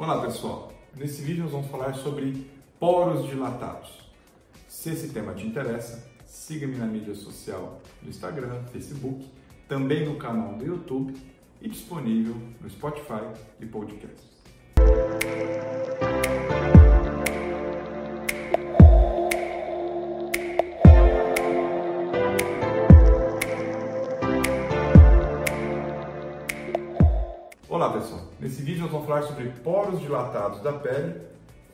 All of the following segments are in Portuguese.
Olá pessoal, nesse vídeo nós vamos falar sobre poros dilatados. Se esse tema te interessa, siga-me na mídia social no Instagram, Facebook, também no canal do YouTube e disponível no Spotify e podcasts. Olá pessoal, nesse vídeo nós vamos falar sobre poros dilatados da pele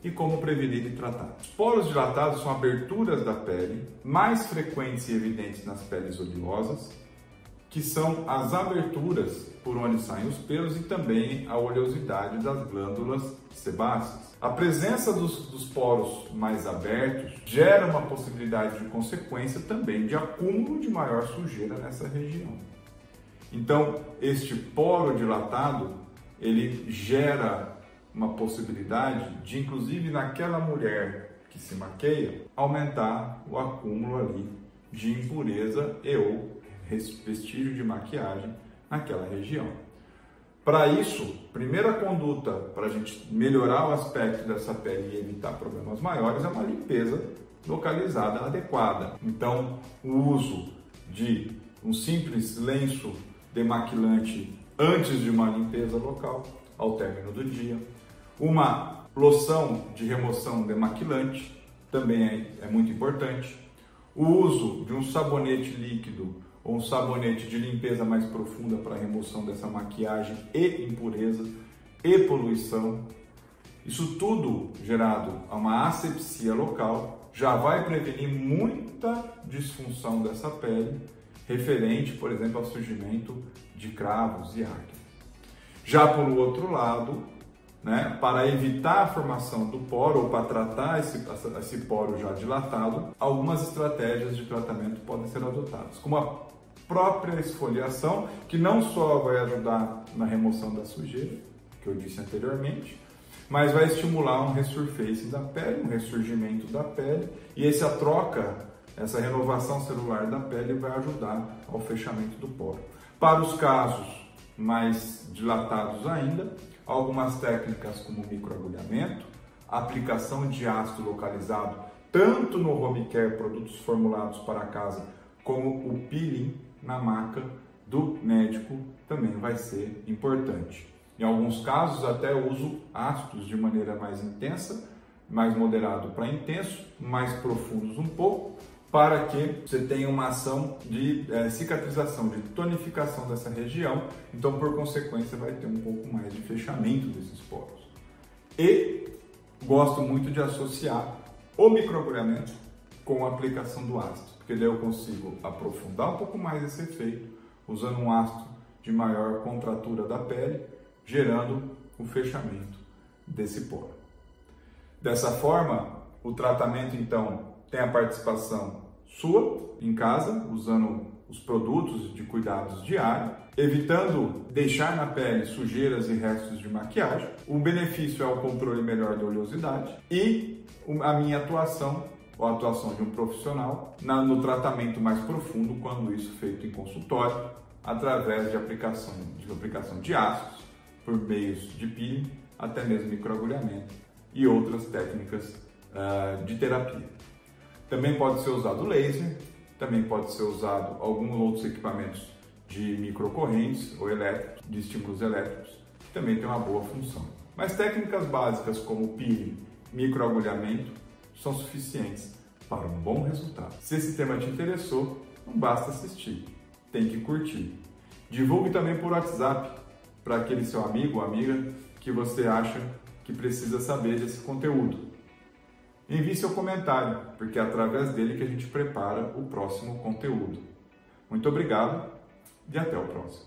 e como prevenir e tratar. Os poros dilatados são aberturas da pele mais frequentes e evidentes nas peles oleosas, que são as aberturas por onde saem os pelos e também a oleosidade das glândulas sebáceas. A presença dos, dos poros mais abertos gera uma possibilidade de consequência também de acúmulo de maior sujeira nessa região. Então, este poro dilatado, ele gera uma possibilidade de, inclusive naquela mulher que se maqueia, aumentar o acúmulo ali de impureza e ou vestígio de maquiagem naquela região. Para isso, primeira conduta para a gente melhorar o aspecto dessa pele e evitar problemas maiores é uma limpeza localizada adequada. Então, o uso de um simples lenço demaquilante antes de uma limpeza local, ao término do dia. Uma loção de remoção demaquilante também é, é muito importante. O uso de um sabonete líquido ou um sabonete de limpeza mais profunda para remoção dessa maquiagem e impureza e poluição. Isso tudo gerado a uma asepsia local já vai prevenir muita disfunção dessa pele referente, por exemplo, ao surgimento de cravos e acne. Já pelo outro lado, né, para evitar a formação do poro ou para tratar esse, esse poro já dilatado, algumas estratégias de tratamento podem ser adotadas, como a própria esfoliação, que não só vai ajudar na remoção da sujeira, que eu disse anteriormente, mas vai estimular um resurface da pele, um ressurgimento da pele, e essa troca essa renovação celular da pele vai ajudar ao fechamento do poro. Para os casos mais dilatados ainda, algumas técnicas como microagulhamento, aplicação de ácido localizado tanto no home care, produtos formulados para casa, como o peeling na maca do médico também vai ser importante. Em alguns casos, até uso ácidos de maneira mais intensa, mais moderado para intenso, mais profundos um pouco, para que você tenha uma ação de é, cicatrização, de tonificação dessa região, então por consequência vai ter um pouco mais de fechamento desses poros. E gosto muito de associar o microagulhamento com a aplicação do ácido, porque daí eu consigo aprofundar um pouco mais esse efeito usando um ácido de maior contratura da pele, gerando o fechamento desse poro. Dessa forma, o tratamento então tem a participação sua em casa, usando os produtos de cuidados diários, evitando deixar na pele sujeiras e restos de maquiagem. O benefício é o controle melhor da oleosidade e a minha atuação ou a atuação de um profissional no tratamento mais profundo, quando isso feito em consultório, através de aplicação de, aplicação de ácidos, por meios de peeling, até mesmo microagulhamento e outras técnicas uh, de terapia. Também pode ser usado laser, também pode ser usado alguns outros equipamentos de microcorrentes ou elétricos, de estímulos elétricos, que também tem uma boa função. Mas técnicas básicas como peeling, microagulhamento são suficientes para um bom resultado. Se esse tema te interessou, não basta assistir, tem que curtir. Divulgue também por WhatsApp para aquele seu amigo ou amiga que você acha que precisa saber desse conteúdo. Envie seu comentário, porque é através dele que a gente prepara o próximo conteúdo. Muito obrigado e até o próximo.